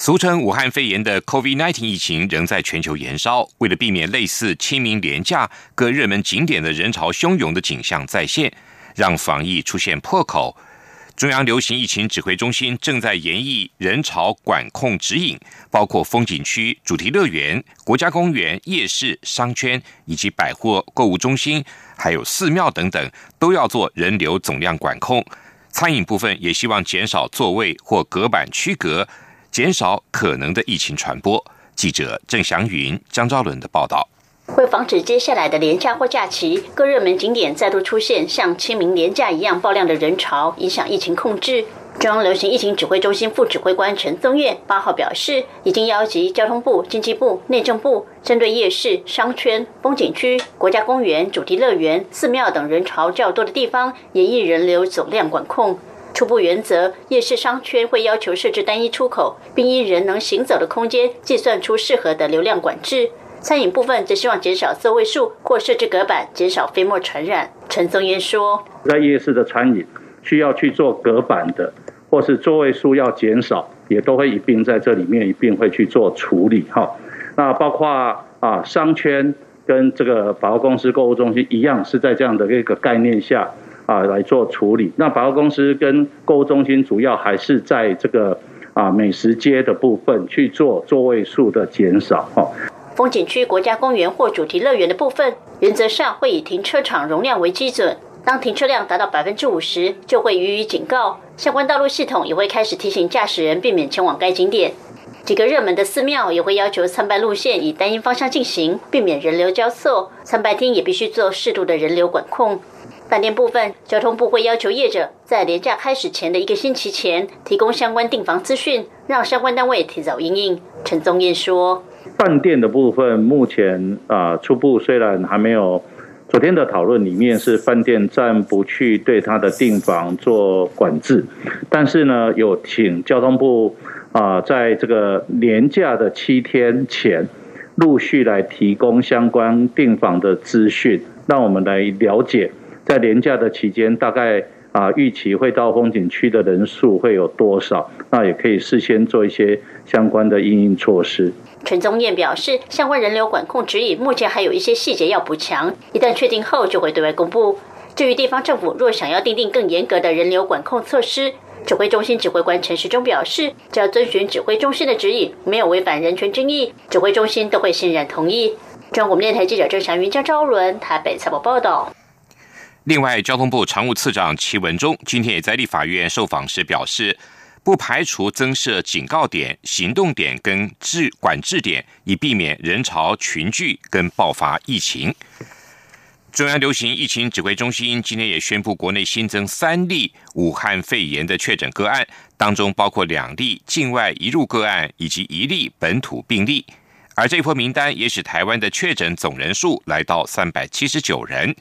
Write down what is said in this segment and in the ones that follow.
俗称武汉肺炎的 COVID-19 疫情仍在全球延烧。为了避免类似清明廉假各热门景点的人潮汹涌的景象再现，让防疫出现破口，中央流行疫情指挥中心正在研议人潮管控指引，包括风景区、主题乐园、国家公园、夜市、商圈以及百货购物中心，还有寺庙等等，都要做人流总量管控。餐饮部分也希望减少座位或隔板区隔。减少可能的疫情传播。记者郑祥云、张昭伦的报道。为防止接下来的廉假或假期，各热门景点再度出现像清明廉假一样爆量的人潮，影响疫情控制。中央流行疫情指挥中心副指挥官陈宗彦八号表示，已经邀集交通部、经济部、内政部，针对夜市、商圈、风景区、国家公园、主题乐园、寺庙等人潮较多的地方，演绎人流总量管控。初步原则，夜市商圈会要求设置单一出口，并依人能行走的空间计算出适合的流量管制。餐饮部分则希望减少座位数或设置隔板，减少飞沫传染。陈宗彦说，在夜市的餐饮需要去做隔板的，或是座位数要减少，也都会一并在这里面一并会去做处理。哈，那包括啊商圈跟这个百货公司、购物中心一样，是在这样的一个概念下。啊，来做处理。那百货公司跟购物中心主要还是在这个啊美食街的部分去做座位数的减少。哈，风景区、国家公园或主题乐园的部分，原则上会以停车场容量为基准。当停车量达到百分之五十，就会予以警告。相关道路系统也会开始提醒驾驶人避免前往该景点。几个热门的寺庙也会要求参拜路线以单一方向进行，避免人流交错。参拜厅也必须做适度的人流管控。饭店部分，交通部会要求业者在廉假开始前的一个星期前提供相关订房资讯，让相关单位提早应应。陈宗彦说：“饭店的部分目前啊，初步虽然还没有，昨天的讨论里面是饭店暂不去对他的订房做管制，但是呢，有请交通部啊，在这个廉假的七天前，陆续来提供相关订房的资讯，让我们来了解。”在廉价的期间，大概啊预期会到风景区的人数会有多少？那也可以事先做一些相关的应应措施。陈宗彦表示，相关人流管控指引目前还有一些细节要补强，一旦确定后就会对外公布。至于地方政府若想要订定更严格的人流管控措施，指挥中心指挥官陈时中表示，只要遵循指挥中心的指引，没有违反人权争议，指挥中心都会欣然同意。中国电台记者郑祥云、江昭伦台北采访报道。另外，交通部常务次长齐文忠今天也在立法院受访时表示，不排除增设警告点、行动点跟治管制点，以避免人潮群聚跟爆发疫情。中央流行疫情指挥中心今天也宣布，国内新增三例武汉肺炎的确诊个案，当中包括两例境外移入个案以及一例本土病例，而这一波名单也使台湾的确诊总人数来到三百七十九人。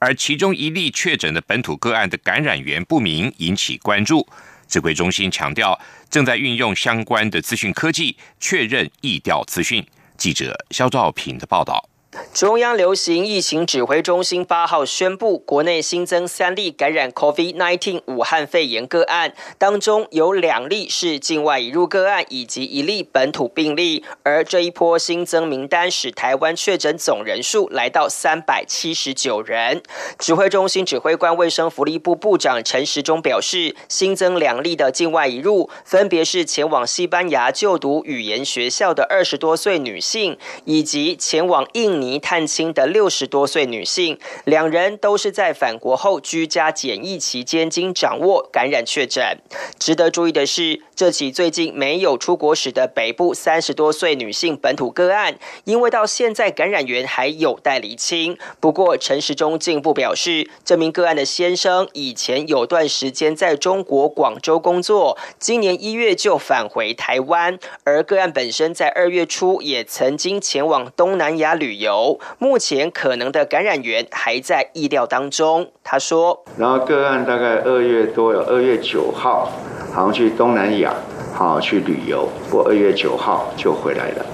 而其中一例确诊的本土个案的感染源不明，引起关注。指挥中心强调，正在运用相关的资讯科技确认疫调资讯。记者肖兆平的报道。中央流行疫情指挥中心八号宣布，国内新增三例感染 COVID-19 武汉肺炎个案，当中有两例是境外移入个案，以及一例本土病例。而这一波新增名单使台湾确诊总人数来到三百七十九人。指挥中心指挥官卫生福利部部长陈时中表示，新增两例的境外移入，分别是前往西班牙就读语言学校的二十多岁女性，以及前往印。尼探亲的六十多岁女性，两人都是在返国后居家检疫期间经掌握感染确诊。值得注意的是，这起最近没有出国史的北部三十多岁女性本土个案，因为到现在感染源还有待厘清。不过陈时中进一步表示，这名个案的先生以前有段时间在中国广州工作，今年一月就返回台湾，而个案本身在二月初也曾经前往东南亚旅游。流，目前可能的感染源还在意料当中。他说：“然后个案大概二月多有二月九号，好像去东南亚，好去旅游，我二月九号就回来了。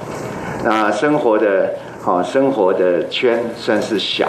那生活的，好生活的圈算是小，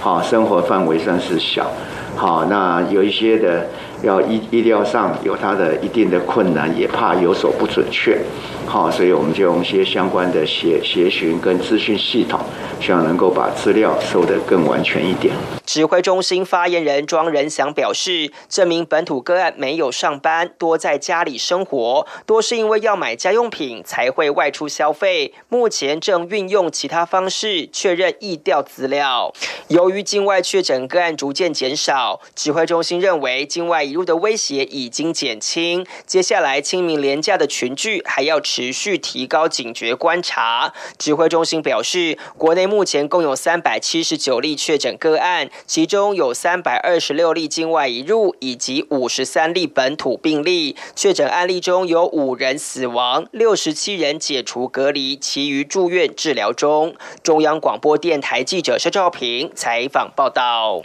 好生活范围算是小，好那有一些的。”要医医疗上有它的一定的困难，也怕有所不准确，好，所以我们就用一些相关的协协询跟资讯系统，希望能够把资料收得更完全一点。指挥中心发言人庄仁祥表示，这名本土个案没有上班，多在家里生活，多是因为要买家用品才会外出消费。目前正运用其他方式确认疫调资料。由于境外确诊个案逐渐减少，指挥中心认为境外入的威胁已经减轻，接下来清明廉价的群聚还要持续提高警觉观察。指挥中心表示，国内目前共有三百七十九例确诊个案。其中有三百二十六例境外移入，以及五十三例本土病例。确诊案例中有五人死亡，六十七人解除隔离，其余住院治疗中。中央广播电台记者肖兆平采访报道。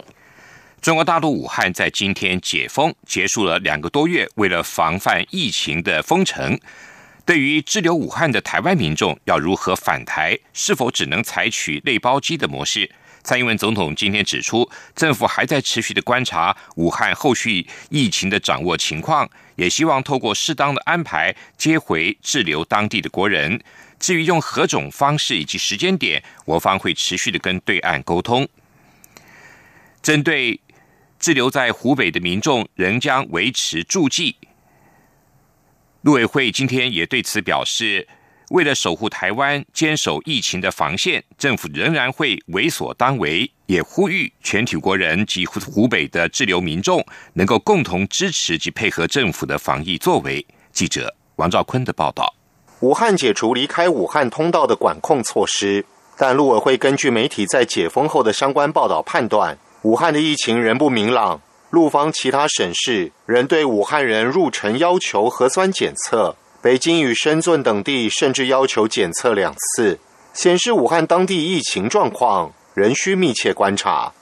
中国大陆武汉在今天解封，结束了两个多月为了防范疫情的封城。对于滞留武汉的台湾民众，要如何返台？是否只能采取内包机的模式？蔡英文总统今天指出，政府还在持续的观察武汉后续疫情的掌握情况，也希望透过适当的安排接回滞留当地的国人。至于用何种方式以及时间点，我方会持续的跟对岸沟通。针对滞留在湖北的民众，仍将维持驻记。陆委会今天也对此表示。为了守护台湾、坚守疫情的防线，政府仍然会为所当为，也呼吁全体国人及湖北的滞留民众能够共同支持及配合政府的防疫作为。记者王兆坤的报道：武汉解除离开武汉通道的管控措施，但陆委会根据媒体在解封后的相关报道判断，武汉的疫情仍不明朗。陆方其他省市仍对武汉人入城要求核酸检测。北京与深圳等地甚至要求检测两次，显示武汉当地疫情状况仍需密切观察。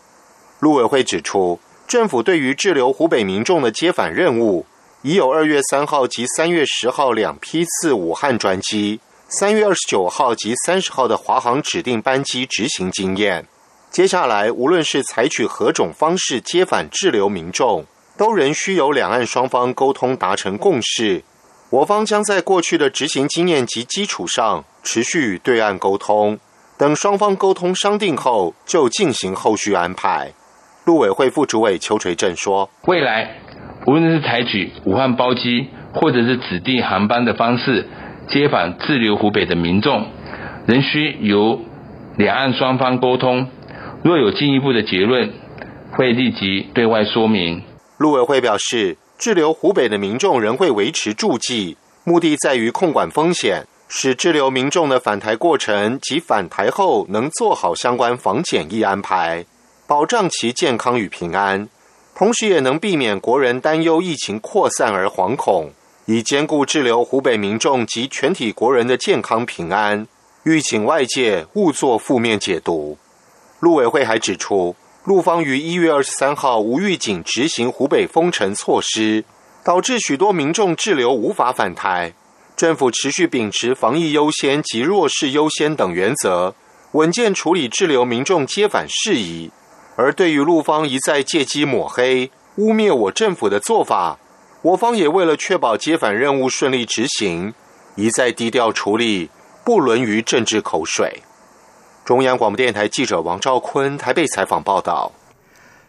陆委会指出，政府对于滞留湖北民众的接返任务，已有二月三号及三月十号两批次武汉专机，三月二十九号及三十号的华航指定班机执行经验。接下来，无论是采取何种方式接返滞留民众，都仍需由两岸双方沟通达成共识。我方将在过去的执行经验及基础上，持续与对岸沟通，等双方沟通商定后，就进行后续安排。陆委会副主委邱垂正说：“未来无论是采取武汉包机，或者是指定航班的方式接返滞留湖北的民众，仍需由两岸双方沟通。若有进一步的结论，会立即对外说明。”陆委会表示。滞留湖北的民众仍会维持住记，目的在于控管风险，使滞留民众的返台过程及返台后能做好相关防检疫安排，保障其健康与平安，同时也能避免国人担忧疫情扩散而惶恐，以兼顾滞留湖北民众及全体国人的健康平安。欲请外界勿作负面解读。陆委会还指出。陆方于一月二十三号无预警执行湖北封城措施，导致许多民众滞留无法返台。政府持续秉持防疫优先及弱势优先等原则，稳健处理滞留民众接返事宜。而对于陆方一再借机抹黑、污蔑我政府的做法，我方也为了确保接返任务顺利执行，一再低调处理，不沦于政治口水。中央广播电台记者王兆坤台北采访报道：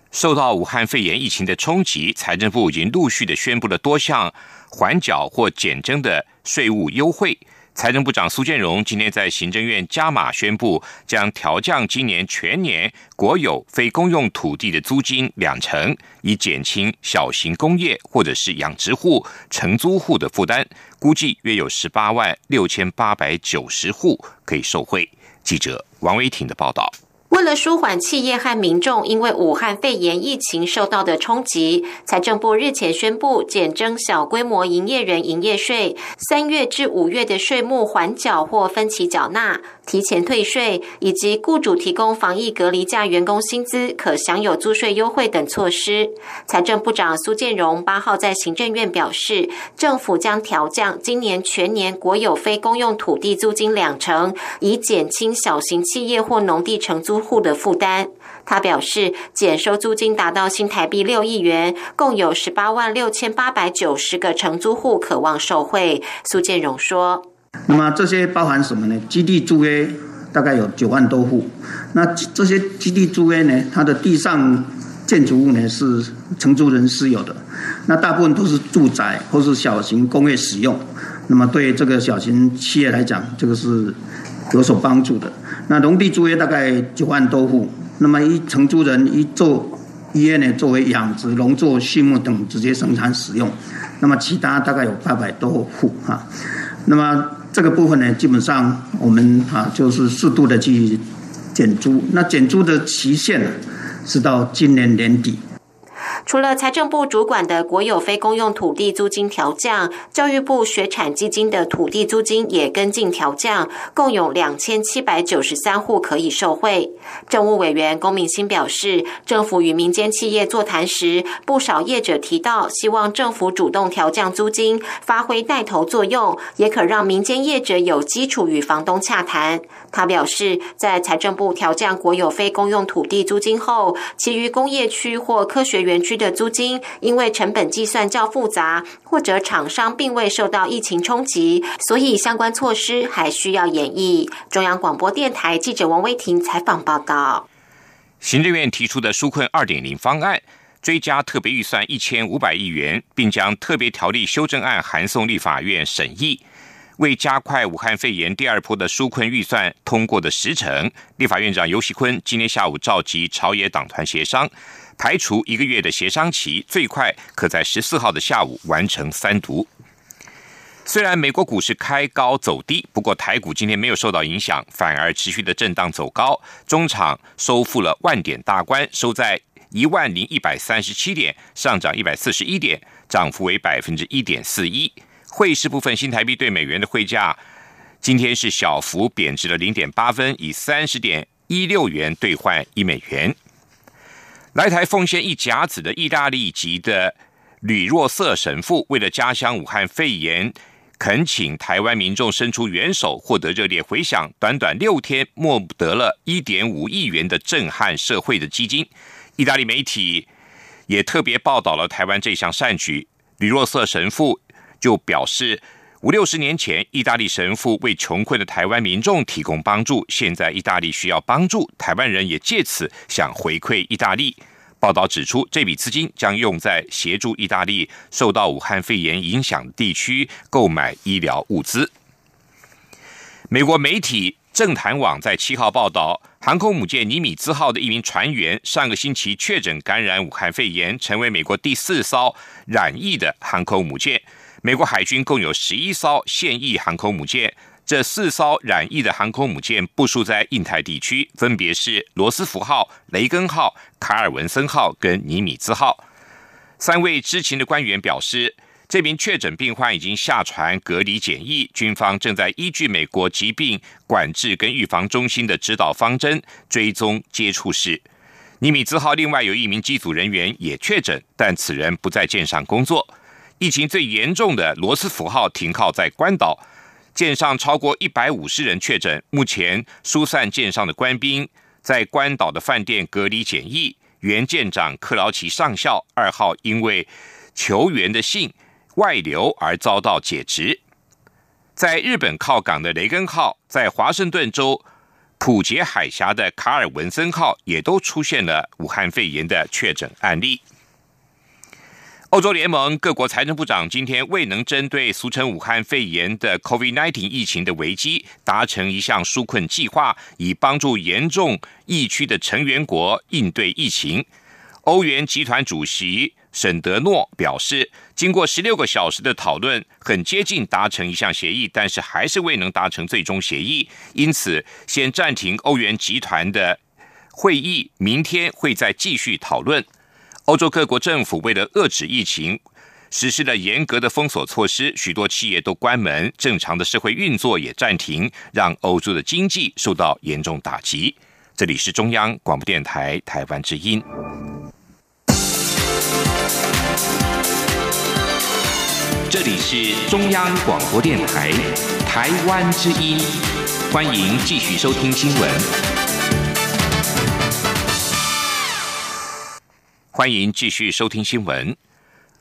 受到武汉肺炎疫情的冲击，财政部已经陆续的宣布了多项缓缴或减征的税务优惠。财政部长苏建荣今天在行政院加码宣布，将调降今年全年国有非公用土地的租金两成，以减轻小型工业或者是养殖户、承租户的负担。估计约有十八万六千八百九十户可以受惠。记者王威挺的报道：为了舒缓企业和民众因为武汉肺炎疫情受到的冲击，财政部日前宣布减征小规模营业人营业税，三月至五月的税目缓缴或分期缴纳。提前退税，以及雇主提供防疫隔离假员工薪资可享有租税优惠等措施。财政部长苏建荣八号在行政院表示，政府将调降今年全年国有非公用土地租金两成，以减轻小型企业或农地承租户的负担。他表示，减收租金达到新台币六亿元，共有十八万六千八百九十个承租户渴望受惠。苏建荣说：“那么这些包含什么呢？基地租约大概有九万多户。那这些基地租约呢，它的地上建筑物呢是承租人私有的，那大部分都是住宅或是小型工业使用。那么对这个小型企业来讲，这个是有所帮助的。那农地租约大概九万多户。”那么一承租人一做医院呢，作为养殖、农作、畜牧等直接生产使用。那么其他大概有八百多户哈。那么这个部分呢，基本上我们啊就是适度的去减租。那减租的期限呢是到今年年底。除了财政部主管的国有非公用土地租金调降，教育部学产基金的土地租金也跟进调降，共有两千七百九十三户可以受惠。政务委员龚明鑫表示，政府与民间企业座谈时，不少业者提到，希望政府主动调降租金，发挥带头作用，也可让民间业者有基础与房东洽谈。他表示，在财政部调降国有非公用土地租金后，其余工业区或科学园区。的租金，因为成本计算较复杂，或者厂商并未受到疫情冲击，所以相关措施还需要演绎。中央广播电台记者王威婷采访报道。行政院提出的纾困二点零方案，追加特别预算一千五百亿元，并将特别条例修正案函送立法院审议。为加快武汉肺炎第二波的纾困预算通过的时程，立法院长游锡坤今天下午召集朝野党团协商。排除一个月的协商期，最快可在十四号的下午完成三读。虽然美国股市开高走低，不过台股今天没有受到影响，反而持续的震荡走高，中场收复了万点大关，收在一万零一百三十七点，上涨一百四十一点，涨幅为百分之一点四一。汇市部分，新台币对美元的汇价今天是小幅贬值了零点八分，以三十点一六元兑换一美元。来台奉献一甲子的意大利籍的吕若瑟神父，为了家乡武汉肺炎，恳请台湾民众伸出援手，获得热烈回响。短短六天，莫得了一点五亿元的震撼社会的基金。意大利媒体也特别报道了台湾这项善举。吕若瑟神父就表示，五六十年前，意大利神父为穷困的台湾民众提供帮助，现在意大利需要帮助，台湾人也借此想回馈意大利。报道指出，这笔资金将用在协助意大利受到武汉肺炎影响地区购买医疗物资。美国媒体政坛网在七号报道，航空母舰尼米兹号的一名船员上个星期确诊感染武汉肺炎，成为美国第四艘染疫的航空母舰。美国海军共有十一艘现役航空母舰。这四艘染疫的航空母舰部署在印太地区，分别是罗斯福号、雷根号、卡尔文森号跟尼米兹号。三位知情的官员表示，这名确诊病患已经下船隔离检疫，军方正在依据美国疾病管制跟预防中心的指导方针追踪接触史。尼米兹号另外有一名机组人员也确诊，但此人不在舰上工作。疫情最严重的罗斯福号停靠在关岛。舰上超过一百五十人确诊，目前疏散舰上的官兵在关岛的饭店隔离检疫。原舰长克劳奇上校二号因为求援的信外流而遭到解职。在日本靠港的雷根号，在华盛顿州普杰海峡的卡尔文森号也都出现了武汉肺炎的确诊案例。欧洲联盟各国财政部长今天未能针对俗称武汉肺炎的 COVID-19 疫情的危机达成一项纾困计划，以帮助严重疫区的成员国应对疫情。欧元集团主席沈德诺表示，经过十六个小时的讨论，很接近达成一项协议，但是还是未能达成最终协议，因此先暂停欧元集团的会议，明天会再继续讨论。欧洲各国政府为了遏制疫情，实施了严格的封锁措施，许多企业都关门，正常的社会运作也暂停，让欧洲的经济受到严重打击。这里是中央广播电台台湾之音。这里是中央广播电台台湾之音，欢迎继续收听新闻。欢迎继续收听新闻。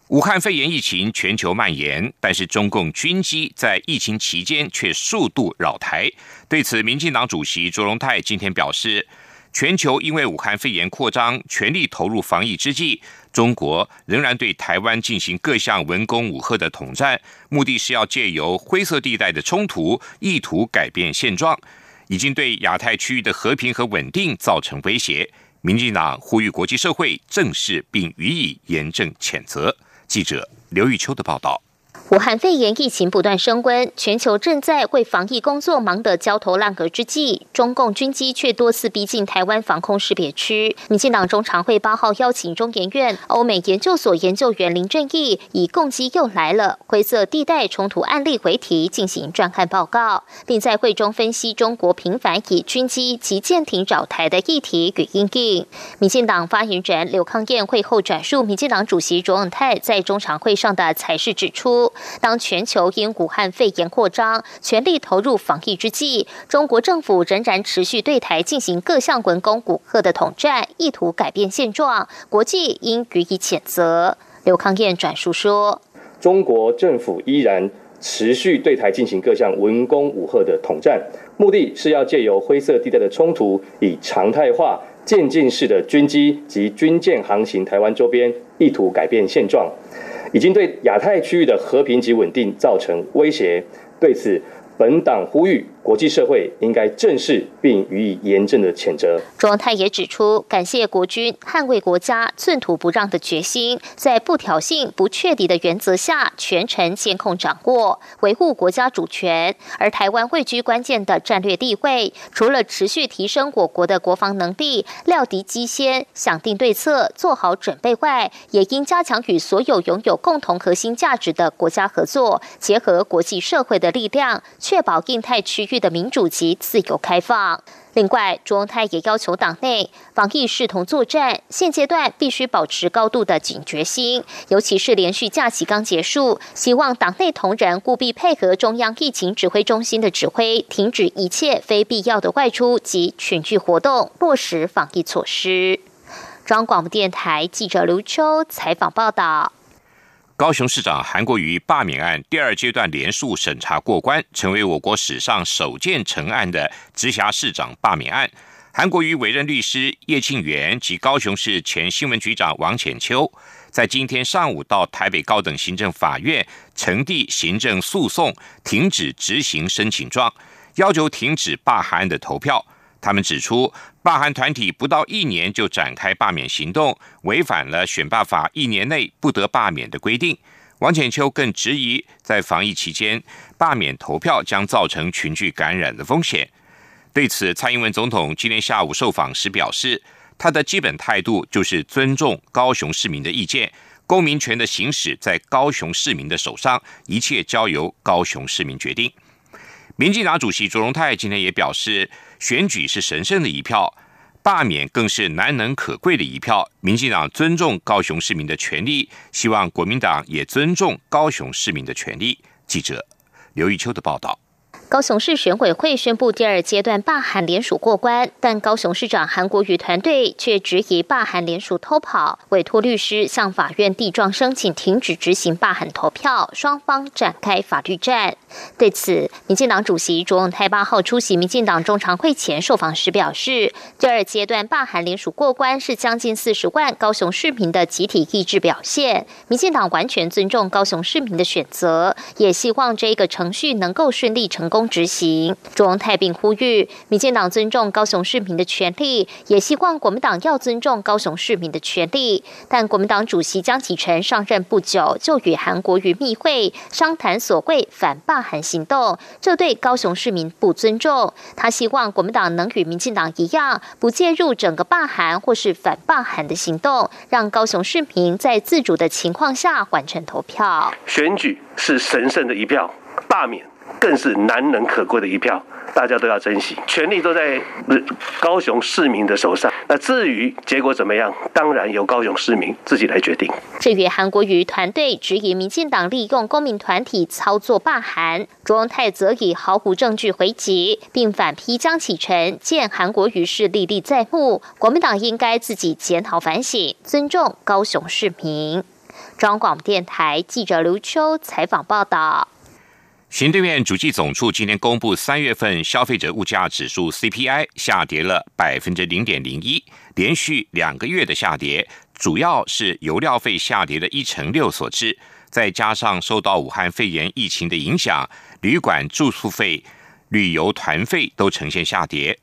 武汉肺炎疫情全球蔓延，但是中共军机在疫情期间却数度扰台。对此，民进党主席卓荣泰今天表示，全球因为武汉肺炎扩张，全力投入防疫之际，中国仍然对台湾进行各项文攻武吓的统战，目的是要借由灰色地带的冲突，意图改变现状，已经对亚太区域的和平和稳定造成威胁。民进党呼吁国际社会正视并予以严正谴责。记者刘玉秋的报道。武汉肺炎疫情不断升温，全球正在为防疫工作忙得焦头烂额之际，中共军机却多次逼近台湾防空识别区。民进党中常会八号邀请中研院欧美研究所研究员林正义，以“共机又来了，灰色地带冲突案例”为题进行专刊报告，并在会中分析中国频繁以军机及舰艇扰台的议题与应应。民进党发言人刘康燕会后转述民进党主席卓永泰在中常会上的才是指出。当全球因武汉肺炎扩张，全力投入防疫之际，中国政府仍然持续对台进行各项文攻武赫的统战，意图改变现状，国际应予以谴责。刘康燕转述说：“中国政府依然持续对台进行各项文攻武赫的统战，目的是要借由灰色地带的冲突，以常态化、渐进式的军机及军舰航行台湾周边，意图改变现状。”已经对亚太区域的和平及稳定造成威胁。对此，本党呼吁。国际社会应该正视并予以严正的谴责。庄泰也指出，感谢国军捍卫国家寸土不让的决心，在不挑衅、不确敌的原则下，全程监控掌握，维护国家主权。而台湾位居关键的战略地位，除了持续提升我国的国防能力，料敌机先，想定对策，做好准备外，也应加强与所有拥有共同核心价值的国家合作，结合国际社会的力量，确保印太区域。的民主及自由开放。另外，朱文泰也要求党内防疫视同作战，现阶段必须保持高度的警觉心，尤其是连续假期刚结束，希望党内同仁务必配合中央疫情指挥中心的指挥，停止一切非必要的外出及群聚活动，落实防疫措施。中央广播电台记者刘秋采访报道。高雄市长韩国瑜罢免案第二阶段连署审查过关，成为我国史上首件成案的直辖市长罢免案。韩国瑜委任律师叶庆元及高雄市前新闻局长王浅秋，在今天上午到台北高等行政法院呈递行政诉讼停止执行申请状，要求停止罢韩的投票。他们指出，罢韩团体不到一年就展开罢免行动，违反了选罢法一年内不得罢免的规定。王浅秋更质疑，在防疫期间罢免投票将造成群聚感染的风险。对此，蔡英文总统今天下午受访时表示，他的基本态度就是尊重高雄市民的意见，公民权的行使在高雄市民的手上，一切交由高雄市民决定。民进党主席卓荣泰今天也表示，选举是神圣的一票，罢免更是难能可贵的一票。民进党尊重高雄市民的权利，希望国民党也尊重高雄市民的权利。记者刘玉秋的报道。高雄市选委会宣布第二阶段罢韩联署过关，但高雄市长韩国瑜团队却质疑罢韩联署偷跑，委托律师向法院递状申请停止执行罢韩投票，双方展开法律战。对此，民进党主席卓永泰八号出席民进党中常会前受访时表示，第二阶段罢韩联署过关是将近四十万高雄市民的集体意志表现，民进党完全尊重高雄市民的选择，也希望这个程序能够顺利成功。工执行。中泰并呼吁，民进党尊重高雄市民的权利，也希望国民党要尊重高雄市民的权利。但国民党主席江启臣上任不久，就与韩国瑜密会，商谈所谓反罢韩行动，这对高雄市民不尊重。他希望国民党能与民进党一样，不介入整个罢韩或是反罢韩的行动，让高雄市民在自主的情况下完成投票。选举是神圣的一票，罢免更是难能可贵的一票。大家都要珍惜，权力都在高雄市民的手上。那至于结果怎么样，当然由高雄市民自己来决定。至于韩国瑜团队质疑民进党利用公民团体操作罢韩，卓荣泰则以毫无证据回击，并反批江启臣见韩国瑜是历历在目，国民党应该自己检讨反省，尊重高雄市民。中广电台记者刘秋采访报道。行政院主计总处今天公布三月份消费者物价指数 CPI 下跌了百分之零点零一，连续两个月的下跌，主要是油料费下跌了一成六所致，再加上受到武汉肺炎疫情的影响，旅馆住宿费、旅游团费都呈现下跌。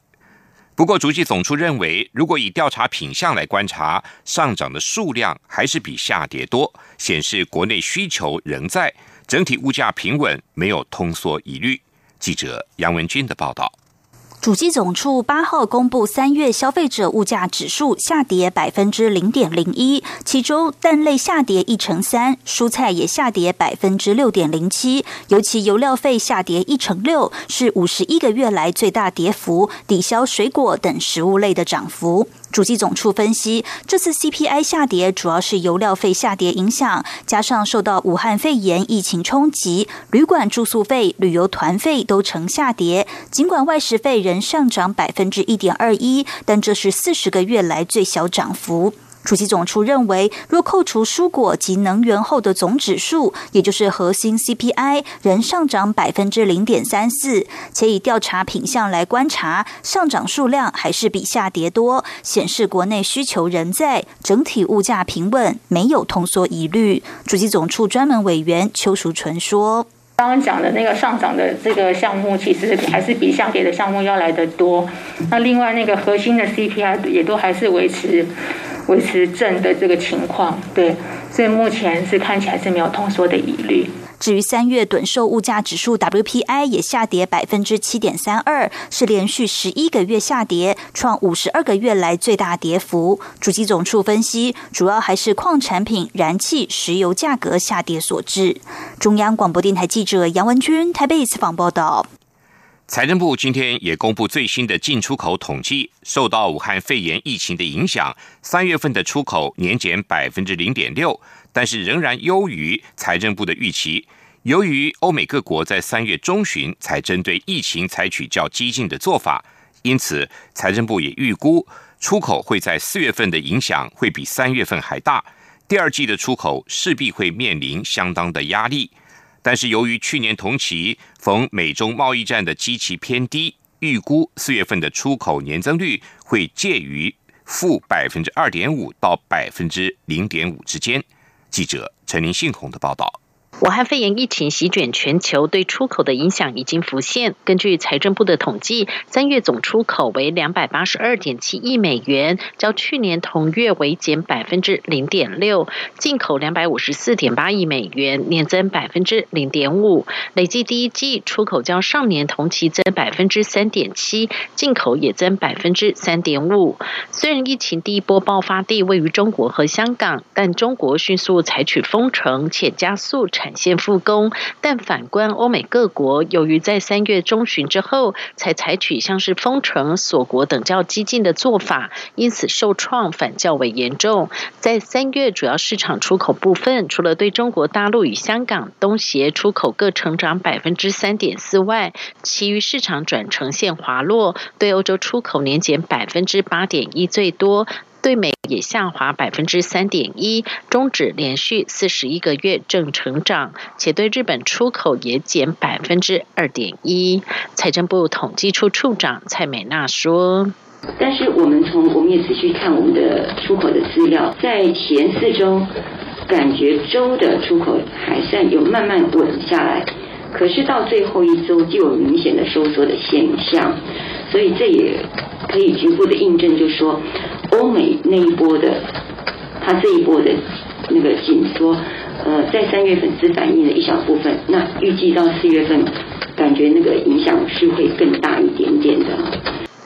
不过，主计总处认为，如果以调查品项来观察，上涨的数量还是比下跌多，显示国内需求仍在。整体物价平稳，没有通缩疑虑。记者杨文军的报道。主机总处八号公布三月消费者物价指数下跌百分之零点零一，其中蛋类下跌一成三，蔬菜也下跌百分之六点零七，尤其油料费下跌一成六，是五十一个月来最大跌幅，抵消水果等食物类的涨幅。主机总处分析，这次 CPI 下跌主要是油料费下跌影响，加上受到武汉肺炎疫情冲击，旅馆住宿费、旅游团费都呈下跌。尽管外食费仍上涨百分之一点二一，但这是四十个月来最小涨幅。主席总处认为，若扣除蔬果及能源后的总指数，也就是核心 CPI，仍上涨百分之零点三四，且以调查品项来观察，上涨数量还是比下跌多，显示国内需求仍在，整体物价平稳，没有通缩疑虑。主席总处专门委员邱淑纯说：“刚刚讲的那个上涨的这个项目，其实还是比下跌的项目要来得多。那另外那个核心的 CPI 也都还是维持。”维持正的这个情况，对，所以目前是看起来是没有通缩的疑虑。至于三月短售物价指数 WPI 也下跌百分之七点三二，是连续十一个月下跌，创五十二个月来最大跌幅。主机总处分析，主要还是矿产品、燃气、石油价格下跌所致。中央广播电台记者杨文君台北采访报道。财政部今天也公布最新的进出口统计，受到武汉肺炎疫情的影响，三月份的出口年减百分之零点六，但是仍然优于财政部的预期。由于欧美各国在三月中旬才针对疫情采取较激进的做法，因此财政部也预估出口会在四月份的影响会比三月份还大，第二季的出口势必会面临相当的压力。但是由于去年同期逢美中贸易战的基期偏低，预估四月份的出口年增率会介于负百分之二点五到百分之零点五之间。记者陈林信宏的报道。武汉肺炎疫情席卷全球，对出口的影响已经浮现。根据财政部的统计，三月总出口为两百八十二点七亿美元，较去年同月为减百分之零点六；进口两百五十四点八亿美元，年增百分之零点五。累计第一季出口较上年同期增百分之三点七，进口也增百分之三点五。虽然疫情第一波爆发地位于中国和香港，但中国迅速采取封城，且加速产。线复工，但反观欧美各国，由于在三月中旬之后才采取像是封城、锁国等较激进的做法，因此受创反较为严重。在三月主要市场出口部分，除了对中国大陆与香港、东协出口各成长百分之三点四外，其余市场转呈现滑落。对欧洲出口年减百分之八点一最多。对美也下滑百分之三点一，终止连续四十一个月正成长，且对日本出口也减百分之二点一。财政部统计处处长蔡美娜说：“但是我们从我们也仔细看我们的出口的资料，在前四周，感觉周的出口还算有慢慢稳下来。可是到最后一周就有明显的收缩的现象，所以这也可以局部的印证，就说欧美那一波的，它这一波的那个紧缩，呃，在三月份只反映了一小部分，那预计到四月份，感觉那个影响是会更大一点点的。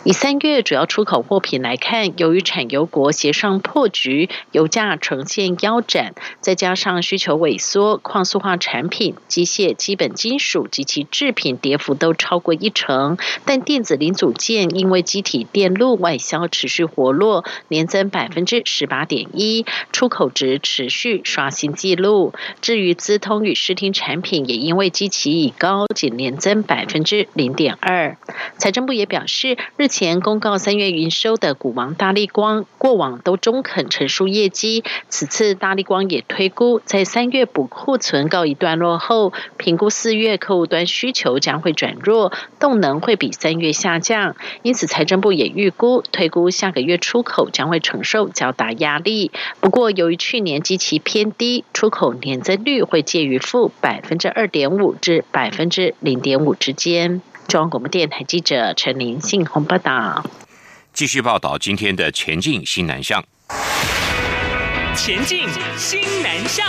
以三月主要出口货品来看，由于产油国协商破局，油价呈现腰斩，再加上需求萎缩，矿塑化产品、机械、基本金属及其制品跌幅都超过一成。但电子零组件因为机体电路外销持续活络，年增百分之十八点一，出口值持续刷新纪录。至于资通与视听产品，也因为基期已高，仅年增百分之零点二。财政部也表示，日前前公告三月营收的股王大力光，过往都中肯陈述业绩。此次大力光也推估，在三月补库存告一段落后，评估四月客户端需求将会转弱，动能会比三月下降。因此，财政部也预估推估下个月出口将会承受较大压力。不过，由于去年基期偏低，出口年增率会介于负百分之二点五至百分之零点五之间。中央广播电台记者陈林信鸿报道。继续报道今天的前进新南向。前进新南向。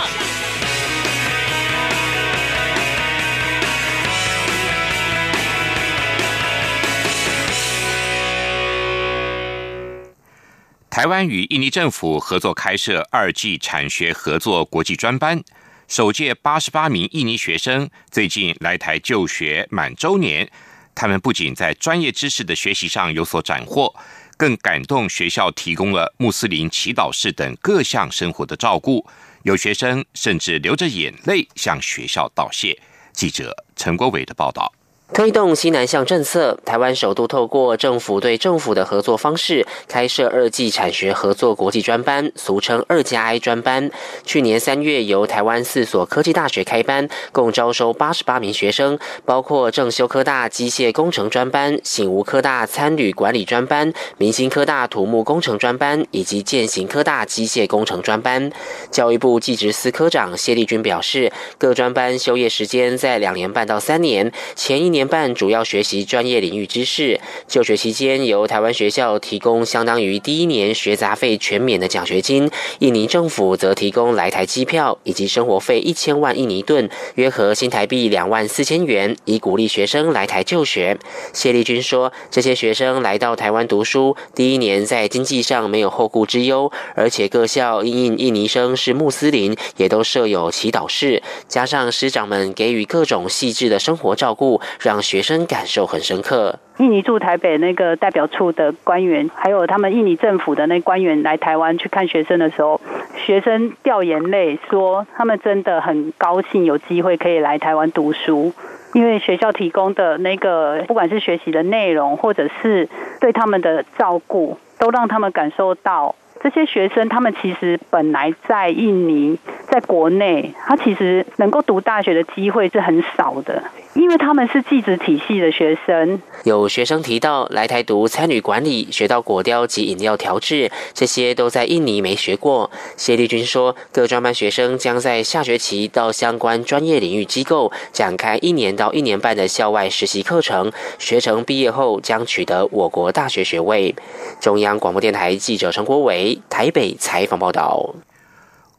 台湾与印尼政府合作开设二 G 产学合作国际专班。首届八十八名印尼学生最近来台就学满周年，他们不仅在专业知识的学习上有所斩获，更感动学校提供了穆斯林祈祷室等各项生活的照顾。有学生甚至流着眼泪向学校道谢。记者陈国伟的报道。推动西南向政策，台湾首度透过政府对政府的合作方式，开设二技产学合作国际专班，俗称二加 I 专班。去年三月，由台湾四所科技大学开班，共招收八十八名学生，包括正修科大机械工程专班、醒吾科大参旅管理专班、明星科大土木工程专班以及建行科大机械工程专班。教育部技职司科长谢立军表示，各专班修业时间在两年半到三年，前一年。年半主要学习专业领域知识，就学期间由台湾学校提供相当于第一年学杂费全免的奖学金，印尼政府则提供来台机票以及生活费一千万印尼盾，约合新台币两万四千元，以鼓励学生来台就学。谢丽君说，这些学生来到台湾读书，第一年在经济上没有后顾之忧，而且各校因印印尼生是穆斯林，也都设有祈祷室，加上师长们给予各种细致的生活照顾。让学生感受很深刻。印尼驻台北那个代表处的官员，还有他们印尼政府的那官员来台湾去看学生的时候，学生掉眼泪，说他们真的很高兴有机会可以来台湾读书，因为学校提供的那个不管是学习的内容，或者是对他们的照顾，都让他们感受到。这些学生，他们其实本来在印尼，在国内，他其实能够读大学的机会是很少的，因为他们是寄职体系的学生。有学生提到，来台读餐旅管理，学到果雕及饮料调制，这些都在印尼没学过。谢立军说，各专班学生将在下学期到相关专业领域机构展开一年到一年半的校外实习课程，学成毕业后将取得我国大学学位。中央广播电台记者陈国伟。台北采访报道：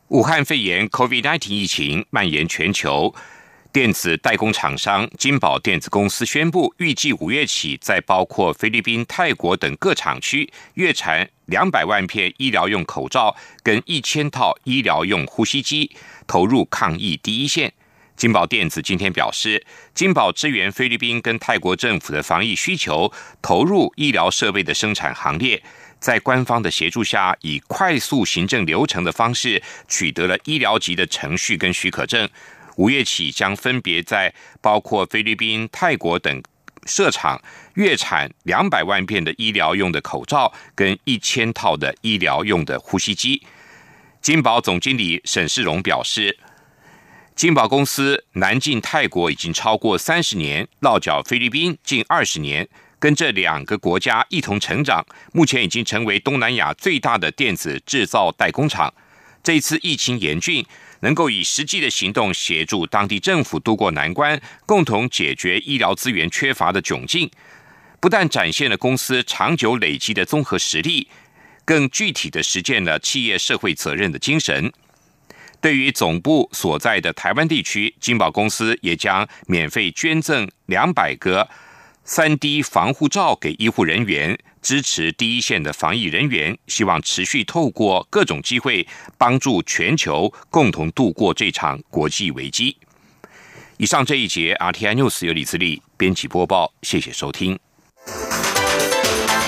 武汉肺炎 （COVID-19） 疫情蔓延全球，电子代工厂商金宝电子公司宣布，预计五月起，在包括菲律宾、泰国等各厂区，月产两百万片医疗用口罩跟一千套医疗用呼吸机，投入抗疫第一线。金宝电子今天表示，金宝支援菲律宾跟泰国政府的防疫需求，投入医疗设备的生产行列。在官方的协助下，以快速行政流程的方式取得了医疗级的程序跟许可证。五月起将分别在包括菲律宾、泰国等设厂月产两百万片的医疗用的口罩跟一千套的医疗用的呼吸机。金宝总经理沈世荣表示，金宝公司南进泰国已经超过三十年，落脚菲律宾近二十年。跟这两个国家一同成长，目前已经成为东南亚最大的电子制造代工厂。这一次疫情严峻，能够以实际的行动协助当地政府渡过难关，共同解决医疗资源缺乏的窘境。不但展现了公司长久累积的综合实力，更具体的实践了企业社会责任的精神。对于总部所在的台湾地区，金宝公司也将免费捐赠两百个三 D 防护罩给医护人员，支持第一线的防疫人员，希望持续透过各种机会帮助全球共同度过这场国际危机。以上这一节 RTI News 由李自力编辑播报，谢谢收听。